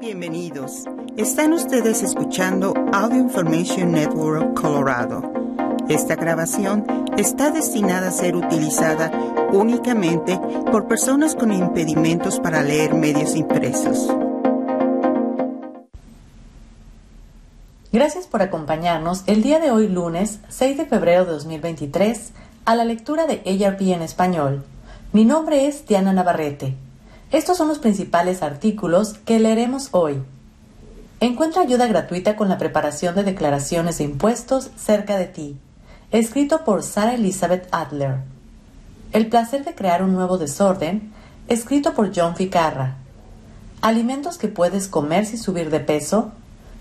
Bienvenidos. Están ustedes escuchando Audio Information Network Colorado. Esta grabación está destinada a ser utilizada únicamente por personas con impedimentos para leer medios impresos. Gracias por acompañarnos el día de hoy lunes 6 de febrero de 2023 a la lectura de ARP en español. Mi nombre es Diana Navarrete. Estos son los principales artículos que leeremos hoy. Encuentra ayuda gratuita con la preparación de declaraciones de impuestos cerca de ti. Escrito por Sarah Elizabeth Adler. El placer de crear un nuevo desorden. Escrito por John Ficarra. Alimentos que puedes comer sin subir de peso.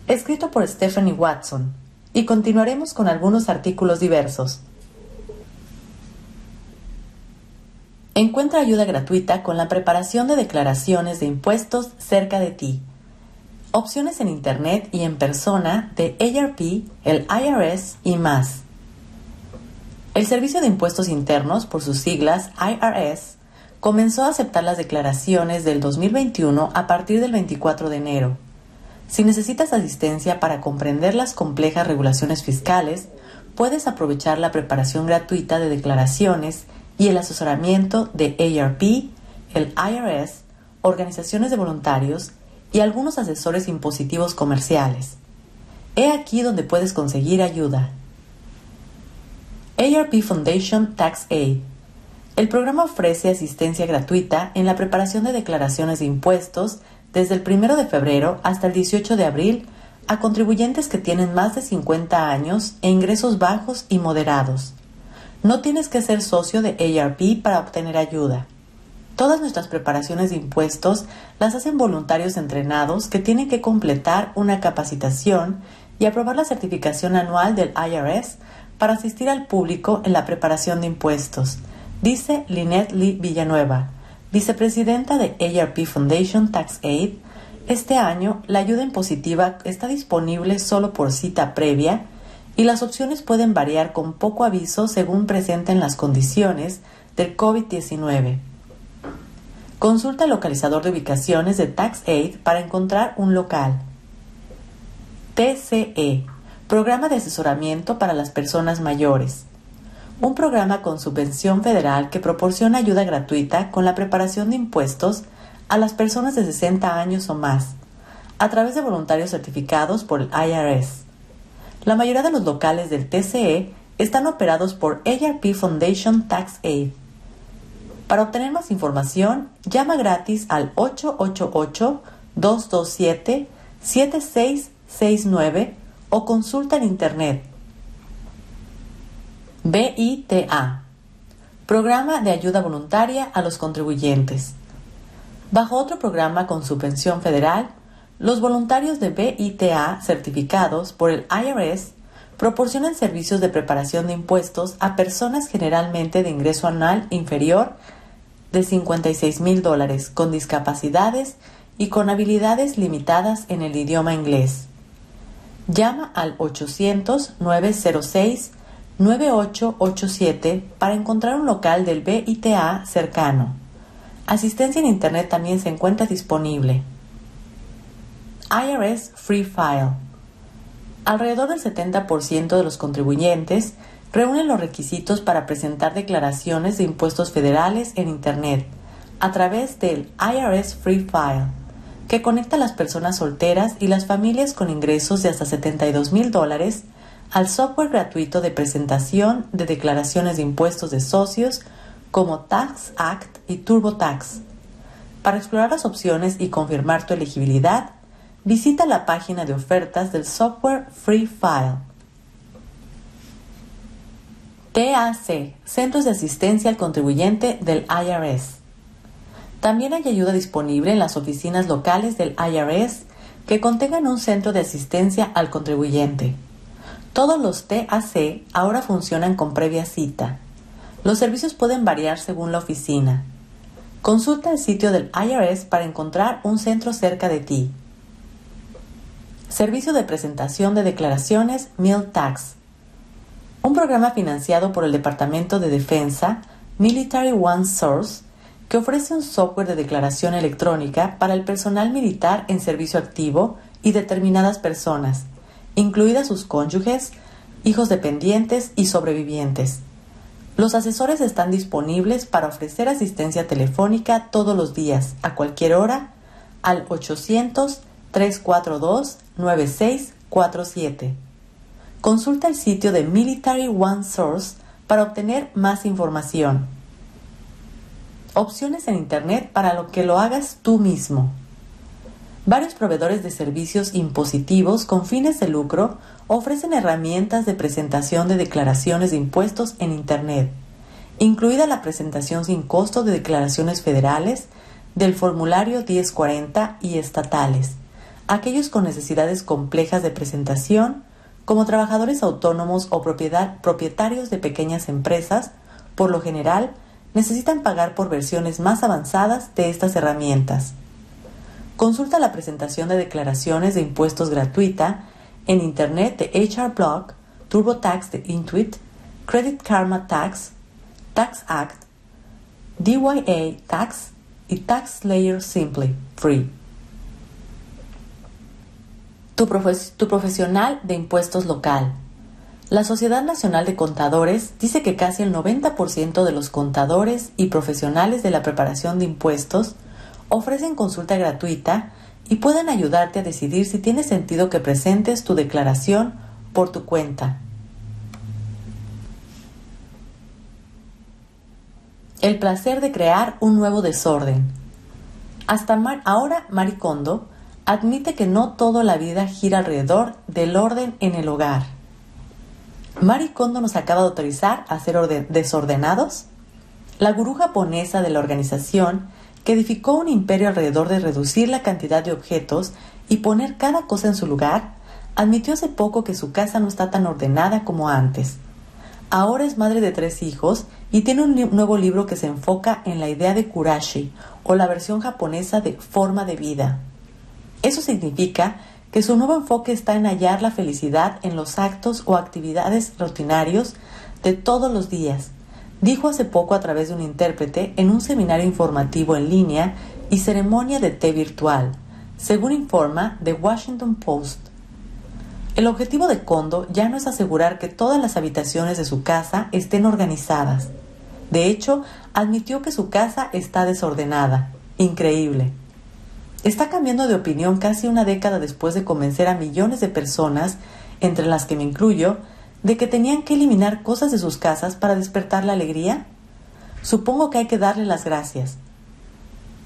Escrito por Stephanie Watson. Y continuaremos con algunos artículos diversos. Encuentra ayuda gratuita con la preparación de declaraciones de impuestos cerca de ti. Opciones en Internet y en persona de ARP, el IRS y más. El Servicio de Impuestos Internos, por sus siglas IRS, comenzó a aceptar las declaraciones del 2021 a partir del 24 de enero. Si necesitas asistencia para comprender las complejas regulaciones fiscales, puedes aprovechar la preparación gratuita de declaraciones y el asesoramiento de ARP, el IRS, organizaciones de voluntarios y algunos asesores impositivos comerciales. He aquí donde puedes conseguir ayuda. ARP Foundation Tax Aid. El programa ofrece asistencia gratuita en la preparación de declaraciones de impuestos desde el 1 de febrero hasta el 18 de abril a contribuyentes que tienen más de 50 años e ingresos bajos y moderados. No tienes que ser socio de ARP para obtener ayuda. Todas nuestras preparaciones de impuestos las hacen voluntarios entrenados que tienen que completar una capacitación y aprobar la certificación anual del IRS para asistir al público en la preparación de impuestos, dice Lynette Lee Villanueva, vicepresidenta de ARP Foundation Tax Aid. Este año, la ayuda impositiva está disponible solo por cita previa y las opciones pueden variar con poco aviso según presenten las condiciones del COVID-19. Consulta el localizador de ubicaciones de TaxAid para encontrar un local. TCE, Programa de Asesoramiento para las Personas Mayores. Un programa con subvención federal que proporciona ayuda gratuita con la preparación de impuestos a las personas de 60 años o más, a través de voluntarios certificados por el IRS. La mayoría de los locales del TCE están operados por ARP Foundation Tax Aid. Para obtener más información, llama gratis al 888-227-7669 o consulta en Internet. BITA Programa de Ayuda Voluntaria a los Contribuyentes. Bajo otro programa con subvención federal, los voluntarios de BITA certificados por el IRS proporcionan servicios de preparación de impuestos a personas generalmente de ingreso anual inferior de 56 mil dólares, con discapacidades y con habilidades limitadas en el idioma inglés. Llama al 800-906-9887 para encontrar un local del BITA cercano. Asistencia en Internet también se encuentra disponible. IRS Free File. Alrededor del 70% de los contribuyentes reúnen los requisitos para presentar declaraciones de impuestos federales en Internet a través del IRS Free File, que conecta a las personas solteras y las familias con ingresos de hasta 72 mil dólares al software gratuito de presentación de declaraciones de impuestos de socios como Tax Act y TurboTax. Para explorar las opciones y confirmar tu elegibilidad, visita la página de ofertas del software Free File. TAC, Centros de Asistencia al Contribuyente del IRS. También hay ayuda disponible en las oficinas locales del IRS que contengan un centro de asistencia al contribuyente. Todos los TAC ahora funcionan con previa cita. Los servicios pueden variar según la oficina. Consulta el sitio del IRS para encontrar un centro cerca de ti. Servicio de presentación de declaraciones Mil Tax. Un programa financiado por el Departamento de Defensa, Military One Source, que ofrece un software de declaración electrónica para el personal militar en servicio activo y determinadas personas, incluidas sus cónyuges, hijos dependientes y sobrevivientes. Los asesores están disponibles para ofrecer asistencia telefónica todos los días, a cualquier hora, al 800-342-9647. Consulta el sitio de Military One Source para obtener más información. Opciones en Internet para lo que lo hagas tú mismo. Varios proveedores de servicios impositivos con fines de lucro ofrecen herramientas de presentación de declaraciones de impuestos en Internet, incluida la presentación sin costo de declaraciones federales, del formulario 1040 y estatales, aquellos con necesidades complejas de presentación, como trabajadores autónomos o propietarios de pequeñas empresas, por lo general, necesitan pagar por versiones más avanzadas de estas herramientas. Consulta la presentación de declaraciones de impuestos gratuita en Internet de HR Blog, TurboTax de Intuit, Credit Karma Tax, Tax Act, DYA Tax y Tax Layer Simply Free tu, profesional de impuestos local. La Sociedad Nacional de Contadores dice que casi el 90% de los contadores y profesionales de la preparación de impuestos ofrecen consulta gratuita y pueden ayudarte a decidir si tiene sentido que presentes tu declaración por tu cuenta. El placer de crear un nuevo desorden. Hasta ahora Maricondo admite que no toda la vida gira alrededor del orden en el hogar. Mari Kondo nos acaba de autorizar a ser desordenados. La gurú japonesa de la organización, que edificó un imperio alrededor de reducir la cantidad de objetos y poner cada cosa en su lugar, admitió hace poco que su casa no está tan ordenada como antes. Ahora es madre de tres hijos y tiene un nuevo libro que se enfoca en la idea de kurashi, o la versión japonesa de forma de vida. Eso significa que su nuevo enfoque está en hallar la felicidad en los actos o actividades rutinarios de todos los días. Dijo hace poco a través de un intérprete en un seminario informativo en línea y ceremonia de té virtual, según informa The Washington Post. El objetivo de Kondo ya no es asegurar que todas las habitaciones de su casa estén organizadas. De hecho, admitió que su casa está desordenada. Increíble está cambiando de opinión casi una década después de convencer a millones de personas, entre las que me incluyo, de que tenían que eliminar cosas de sus casas para despertar la alegría? Supongo que hay que darle las gracias.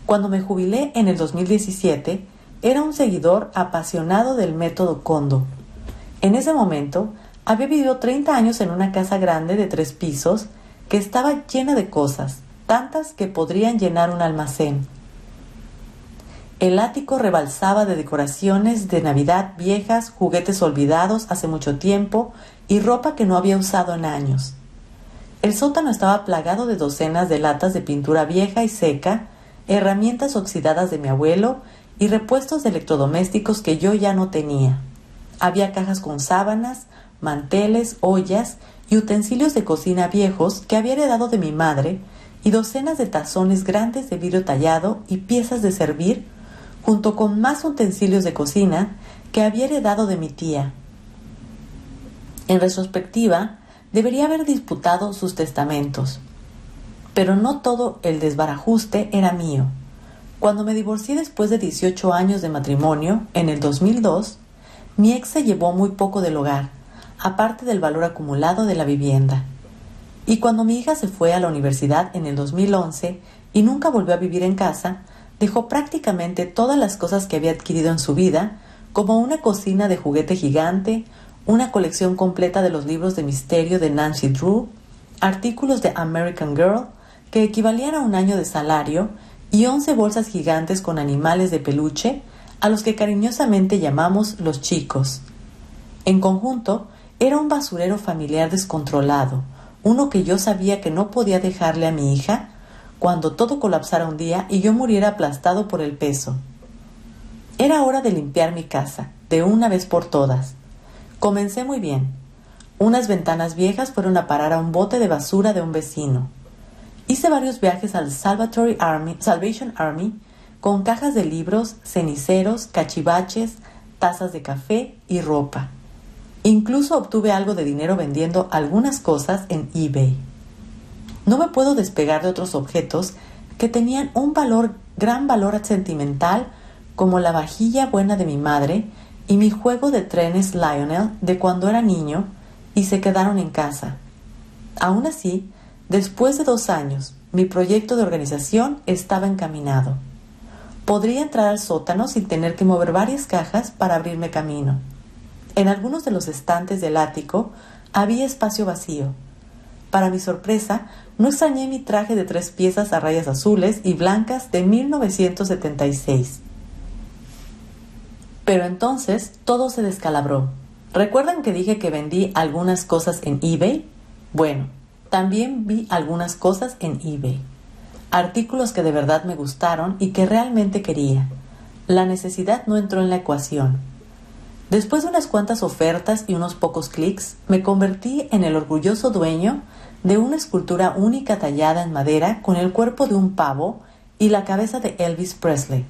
Cuando me jubilé en el 2017, era un seguidor apasionado del método Kondo. En ese momento, había vivido 30 años en una casa grande de tres pisos que estaba llena de cosas, tantas que podrían llenar un almacén. El ático rebalsaba de decoraciones de Navidad viejas, juguetes olvidados hace mucho tiempo y ropa que no había usado en años. El sótano estaba plagado de docenas de latas de pintura vieja y seca, herramientas oxidadas de mi abuelo y repuestos de electrodomésticos que yo ya no tenía. Había cajas con sábanas, manteles, ollas y utensilios de cocina viejos que había heredado de mi madre y docenas de tazones grandes de vidrio tallado y piezas de servir junto con más utensilios de cocina que había heredado de mi tía. En retrospectiva, debería haber disputado sus testamentos. Pero no todo el desbarajuste era mío. Cuando me divorcié después de 18 años de matrimonio, en el 2002, mi ex se llevó muy poco del hogar, aparte del valor acumulado de la vivienda. Y cuando mi hija se fue a la universidad en el 2011 y nunca volvió a vivir en casa, dejó prácticamente todas las cosas que había adquirido en su vida, como una cocina de juguete gigante, una colección completa de los libros de misterio de Nancy Drew, artículos de American Girl, que equivalían a un año de salario, y once bolsas gigantes con animales de peluche, a los que cariñosamente llamamos los chicos. En conjunto, era un basurero familiar descontrolado, uno que yo sabía que no podía dejarle a mi hija cuando todo colapsara un día y yo muriera aplastado por el peso. Era hora de limpiar mi casa, de una vez por todas. Comencé muy bien. Unas ventanas viejas fueron a parar a un bote de basura de un vecino. Hice varios viajes al Army, Salvation Army con cajas de libros, ceniceros, cachivaches, tazas de café y ropa. Incluso obtuve algo de dinero vendiendo algunas cosas en eBay. No me puedo despegar de otros objetos que tenían un valor, gran valor sentimental, como la vajilla buena de mi madre y mi juego de trenes Lionel de cuando era niño y se quedaron en casa. Aún así, después de dos años, mi proyecto de organización estaba encaminado. Podría entrar al sótano sin tener que mover varias cajas para abrirme camino. En algunos de los estantes del ático había espacio vacío. Para mi sorpresa, no extrañé mi traje de tres piezas a rayas azules y blancas de 1976. Pero entonces todo se descalabró. ¿Recuerdan que dije que vendí algunas cosas en eBay? Bueno, también vi algunas cosas en eBay. Artículos que de verdad me gustaron y que realmente quería. La necesidad no entró en la ecuación. Después de unas cuantas ofertas y unos pocos clics, me convertí en el orgulloso dueño de una escultura única tallada en madera con el cuerpo de un pavo y la cabeza de Elvis Presley.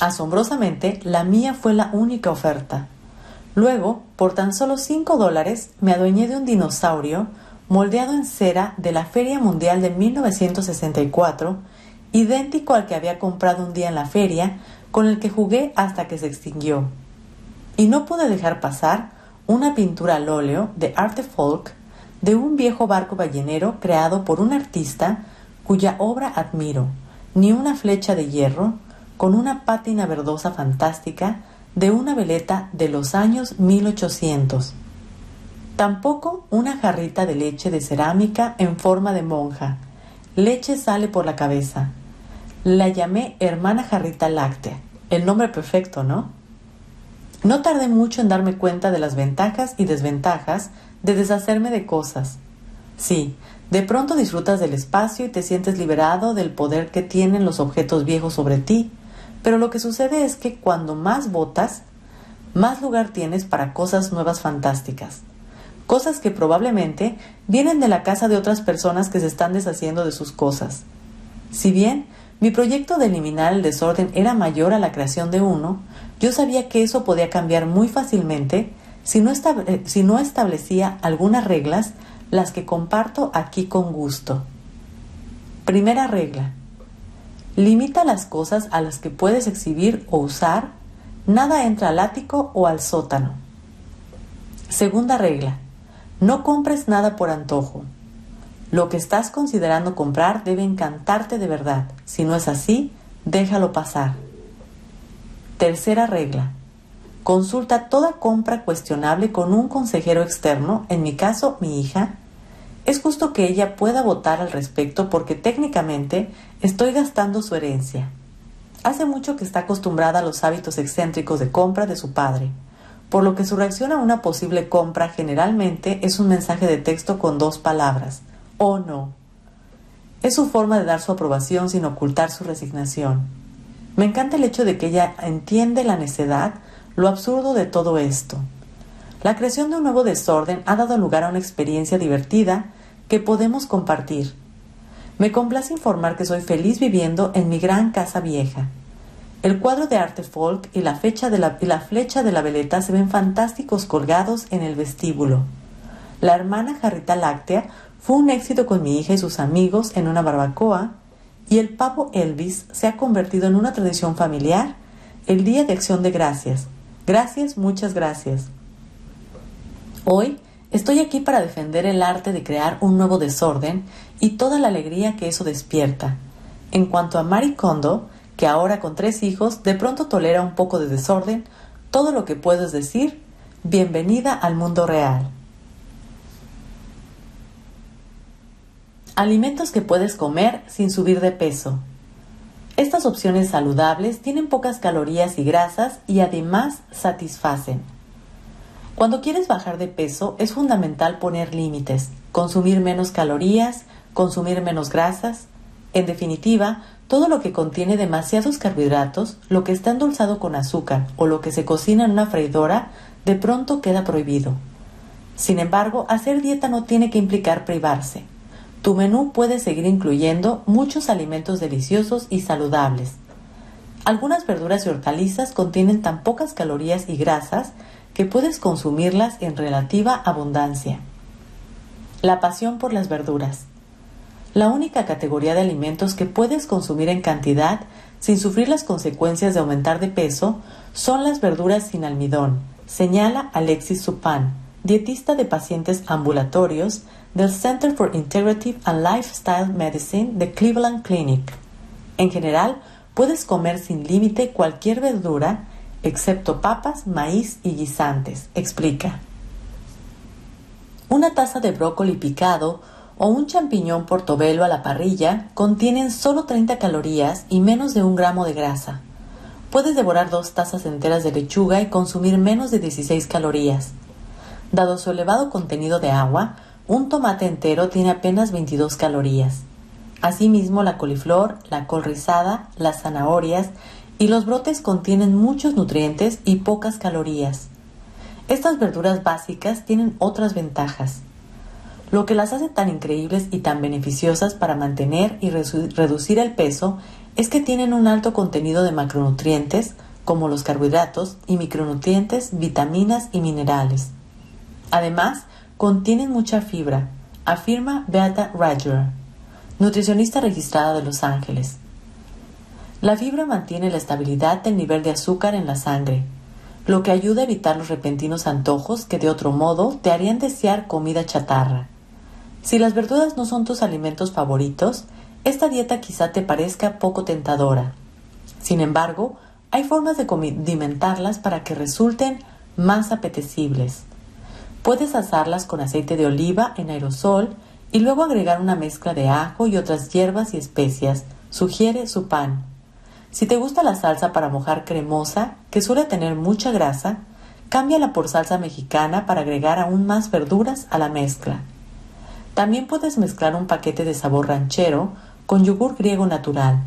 Asombrosamente, la mía fue la única oferta. Luego, por tan solo cinco dólares, me adueñé de un dinosaurio moldeado en cera de la Feria Mundial de 1964, idéntico al que había comprado un día en la feria, con el que jugué hasta que se extinguió y no pude dejar pasar una pintura al óleo de arte folk de un viejo barco ballenero creado por un artista cuya obra admiro, ni una flecha de hierro con una pátina verdosa fantástica de una veleta de los años 1800. Tampoco una jarrita de leche de cerámica en forma de monja. Leche sale por la cabeza. La llamé hermana jarrita láctea. El nombre perfecto, ¿no? No tardé mucho en darme cuenta de las ventajas y desventajas de deshacerme de cosas. Sí, de pronto disfrutas del espacio y te sientes liberado del poder que tienen los objetos viejos sobre ti, pero lo que sucede es que cuando más botas, más lugar tienes para cosas nuevas fantásticas. Cosas que probablemente vienen de la casa de otras personas que se están deshaciendo de sus cosas. Si bien mi proyecto de eliminar el desorden era mayor a la creación de uno, yo sabía que eso podía cambiar muy fácilmente si no, eh, si no establecía algunas reglas, las que comparto aquí con gusto. Primera regla. Limita las cosas a las que puedes exhibir o usar. Nada entra al ático o al sótano. Segunda regla. No compres nada por antojo. Lo que estás considerando comprar debe encantarte de verdad. Si no es así, déjalo pasar. Tercera regla. Consulta toda compra cuestionable con un consejero externo, en mi caso mi hija. Es justo que ella pueda votar al respecto porque técnicamente estoy gastando su herencia. Hace mucho que está acostumbrada a los hábitos excéntricos de compra de su padre, por lo que su reacción a una posible compra generalmente es un mensaje de texto con dos palabras, o no. Es su forma de dar su aprobación sin ocultar su resignación. Me encanta el hecho de que ella entiende la necedad, lo absurdo de todo esto. La creación de un nuevo desorden ha dado lugar a una experiencia divertida que podemos compartir. Me complace informar que soy feliz viviendo en mi gran casa vieja. El cuadro de arte folk y la, fecha de la, flecha de la veleta se ven fantásticos colgados en el vestíbulo. La hermana jarrita láctea fue un éxito con mi hija y sus amigos en una barbacoa y el pavo Elvis se ha convertido en una tradición familiar el Día de Acción de Gracias. Gracias, muchas gracias. Hoy estoy aquí para defender el arte de crear un nuevo desorden y toda la alegría que eso despierta. En cuanto a Mari Kondo, que ahora con tres hijos de pronto tolera un poco de desorden, todo lo que puedo es decir, bienvenida al mundo real. Alimentos que puedes comer sin subir de peso. Estas opciones saludables tienen pocas calorías y grasas y además satisfacen. Cuando quieres bajar de peso es fundamental poner límites, consumir menos calorías, consumir menos grasas. En definitiva, todo lo que contiene demasiados carbohidratos, lo que está endulzado con azúcar o lo que se cocina en una freidora, de pronto queda prohibido. Sin embargo, hacer dieta no tiene que implicar privarse. Tu menú puede seguir incluyendo muchos alimentos deliciosos y saludables. Algunas verduras y hortalizas contienen tan pocas calorías y grasas que puedes consumirlas en relativa abundancia. La pasión por las verduras. La única categoría de alimentos que puedes consumir en cantidad sin sufrir las consecuencias de aumentar de peso son las verduras sin almidón, señala Alexis Supan, dietista de pacientes ambulatorios del Center for Integrative and Lifestyle Medicine de Cleveland Clinic. En general, puedes comer sin límite cualquier verdura excepto papas, maíz y guisantes, explica. Una taza de brócoli picado o un champiñón portobelo a la parrilla contienen solo 30 calorías y menos de un gramo de grasa. Puedes devorar dos tazas enteras de lechuga y consumir menos de 16 calorías. Dado su elevado contenido de agua, un tomate entero tiene apenas 22 calorías. Asimismo, la coliflor, la col rizada, las zanahorias y los brotes contienen muchos nutrientes y pocas calorías. Estas verduras básicas tienen otras ventajas. Lo que las hace tan increíbles y tan beneficiosas para mantener y reducir el peso es que tienen un alto contenido de macronutrientes, como los carbohidratos, y micronutrientes, vitaminas y minerales. Además, contienen mucha fibra, afirma Beata Rager, nutricionista registrada de Los Ángeles. La fibra mantiene la estabilidad del nivel de azúcar en la sangre, lo que ayuda a evitar los repentinos antojos que de otro modo te harían desear comida chatarra. Si las verduras no son tus alimentos favoritos, esta dieta quizá te parezca poco tentadora. Sin embargo, hay formas de condimentarlas para que resulten más apetecibles. Puedes asarlas con aceite de oliva en aerosol y luego agregar una mezcla de ajo y otras hierbas y especias, sugiere su pan. Si te gusta la salsa para mojar cremosa, que suele tener mucha grasa, cámbiala por salsa mexicana para agregar aún más verduras a la mezcla. También puedes mezclar un paquete de sabor ranchero con yogur griego natural.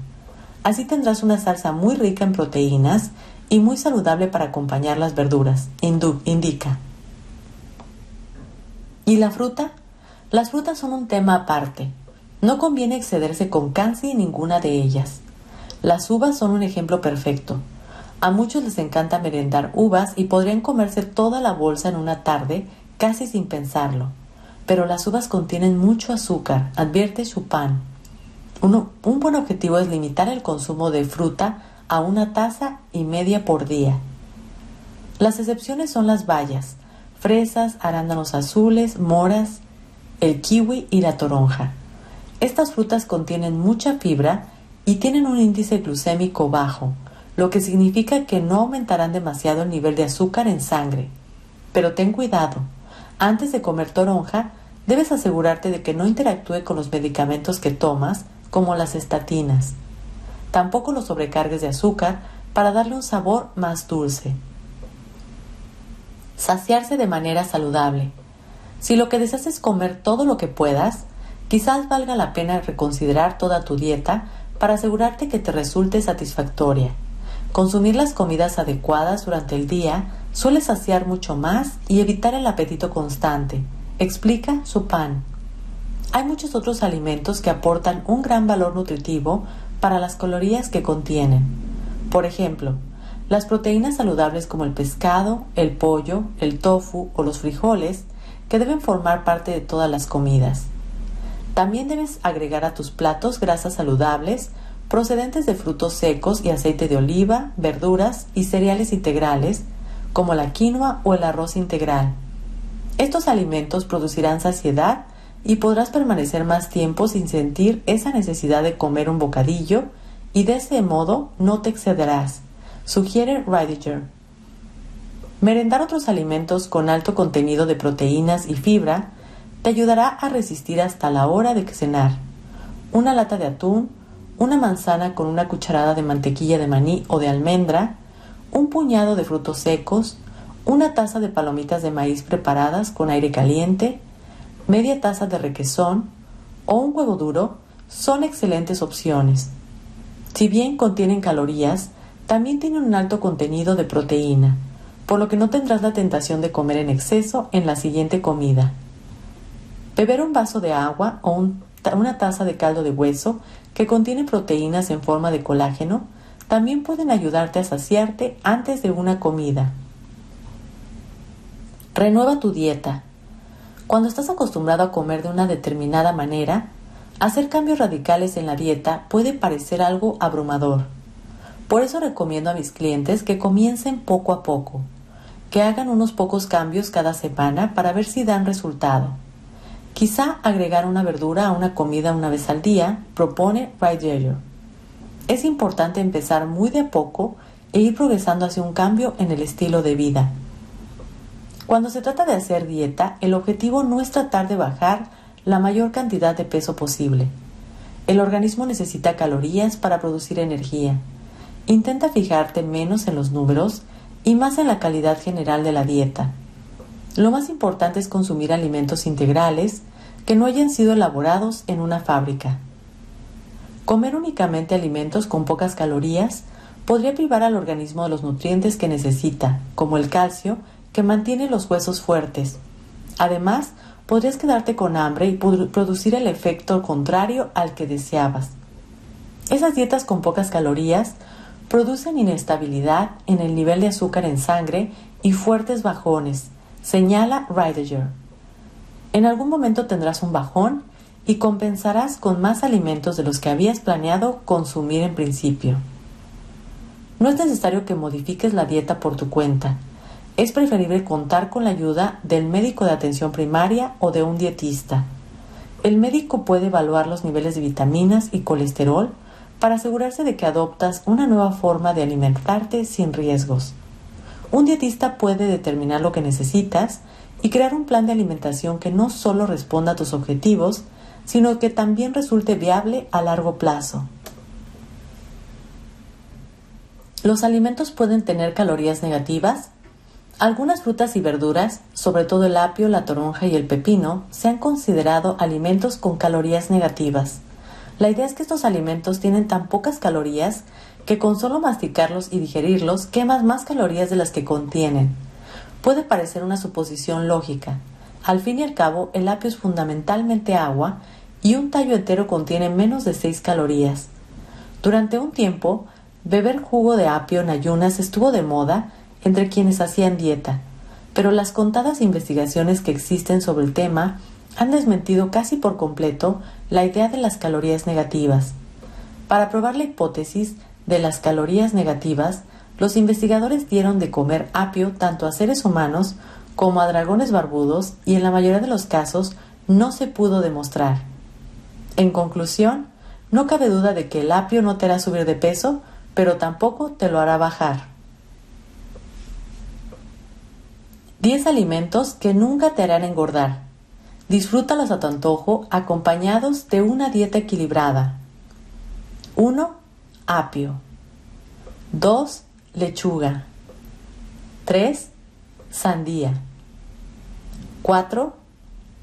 Así tendrás una salsa muy rica en proteínas y muy saludable para acompañar las verduras, indica. ¿Y la fruta? Las frutas son un tema aparte. No conviene excederse con casi ninguna de ellas. Las uvas son un ejemplo perfecto. A muchos les encanta merendar uvas y podrían comerse toda la bolsa en una tarde casi sin pensarlo pero las uvas contienen mucho azúcar, advierte su pan. un buen objetivo es limitar el consumo de fruta a una taza y media por día. Las excepciones son las bayas, fresas, arándanos azules, moras, el kiwi y la toronja. Estas frutas contienen mucha fibra y tienen un índice glucémico bajo, lo que significa que no aumentarán demasiado el nivel de azúcar en sangre. Pero ten cuidado, antes de comer toronja, debes asegurarte de que no interactúe con los medicamentos que tomas, como las estatinas. Tampoco lo sobrecargues de azúcar para darle un sabor más dulce. Saciarse de manera saludable. Si lo que deseas es comer todo lo que puedas, quizás valga la pena reconsiderar toda tu dieta para asegurarte que te resulte satisfactoria. Consumir las comidas adecuadas durante el día suele saciar mucho más y evitar el apetito constante, explica su pan. Hay muchos otros alimentos que aportan un gran valor nutritivo para las calorías que contienen. Por ejemplo, las proteínas saludables como el pescado, el pollo, el tofu o los frijoles, que deben formar parte de todas las comidas. También debes agregar a tus platos grasas saludables procedentes de frutos secos y aceite de oliva, verduras y cereales integrales, como la quinoa o el arroz integral. Estos alimentos producirán saciedad y podrás permanecer más tiempo sin sentir esa necesidad de comer un bocadillo y de ese modo no te excederás, sugiere Ridiger. Merendar otros alimentos con alto contenido de proteínas y fibra te ayudará a resistir hasta la hora de cenar. Una lata de atún, una manzana con una cucharada de mantequilla de maní o de almendra, un puñado de frutos secos, una taza de palomitas de maíz preparadas con aire caliente, media taza de requesón o un huevo duro son excelentes opciones. Si bien contienen calorías, también tienen un alto contenido de proteína, por lo que no tendrás la tentación de comer en exceso en la siguiente comida. Beber un vaso de agua o un una taza de caldo de hueso que contiene proteínas en forma de colágeno también pueden ayudarte a saciarte antes de una comida. Renueva tu dieta. Cuando estás acostumbrado a comer de una determinada manera, hacer cambios radicales en la dieta puede parecer algo abrumador. Por eso recomiendo a mis clientes que comiencen poco a poco, que hagan unos pocos cambios cada semana para ver si dan resultado. Quizá agregar una verdura a una comida una vez al día, propone Ryder. Es importante empezar muy de a poco e ir progresando hacia un cambio en el estilo de vida. Cuando se trata de hacer dieta, el objetivo no es tratar de bajar la mayor cantidad de peso posible. El organismo necesita calorías para producir energía. Intenta fijarte menos en los números y más en la calidad general de la dieta. Lo más importante es consumir alimentos integrales que no hayan sido elaborados en una fábrica. Comer únicamente alimentos con pocas calorías podría privar al organismo de los nutrientes que necesita, como el calcio, que mantiene los huesos fuertes. Además, podrías quedarte con hambre y producir el efecto contrario al que deseabas. Esas dietas con pocas calorías producen inestabilidad en el nivel de azúcar en sangre y fuertes bajones, señala Ridiger. En algún momento tendrás un bajón y compensarás con más alimentos de los que habías planeado consumir en principio. No es necesario que modifiques la dieta por tu cuenta. Es preferible contar con la ayuda del médico de atención primaria o de un dietista. El médico puede evaluar los niveles de vitaminas y colesterol para asegurarse de que adoptas una nueva forma de alimentarte sin riesgos. Un dietista puede determinar lo que necesitas y crear un plan de alimentación que no solo responda a tus objetivos, sino que también resulte viable a largo plazo. Los alimentos pueden tener calorías negativas. Algunas frutas y verduras, sobre todo el apio, la toronja y el pepino, se han considerado alimentos con calorías negativas. La idea es que estos alimentos tienen tan pocas calorías que con solo masticarlos y digerirlos quemas más calorías de las que contienen. Puede parecer una suposición lógica. Al fin y al cabo, el apio es fundamentalmente agua y un tallo entero contiene menos de 6 calorías. Durante un tiempo, beber jugo de apio en ayunas estuvo de moda entre quienes hacían dieta, pero las contadas investigaciones que existen sobre el tema han desmentido casi por completo la idea de las calorías negativas. Para probar la hipótesis de las calorías negativas, los investigadores dieron de comer apio tanto a seres humanos como a dragones barbudos y en la mayoría de los casos no se pudo demostrar. En conclusión, no cabe duda de que el apio no te hará subir de peso, pero tampoco te lo hará bajar. 10 alimentos que nunca te harán engordar. Disfrútalos a tu antojo acompañados de una dieta equilibrada. 1. Apio. 2. Lechuga. 3. Sandía. 4.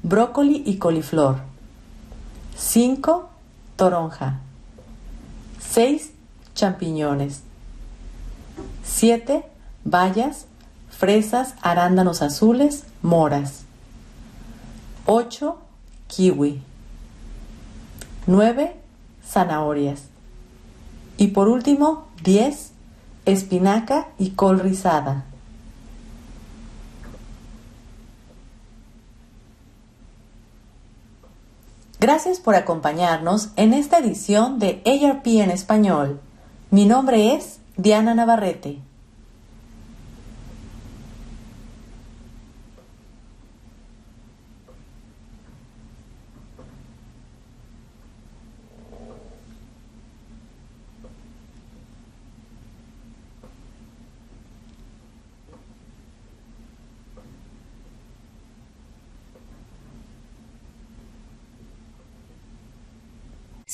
Brócoli y coliflor. 5. Toronja. 6. Champiñones. 7. Bayas, fresas, arándanos azules, moras. 8. Kiwi. 9. Zanahorias. Y por último, 10. Espinaca y col rizada. Gracias por acompañarnos en esta edición de ARP en español. Mi nombre es Diana Navarrete.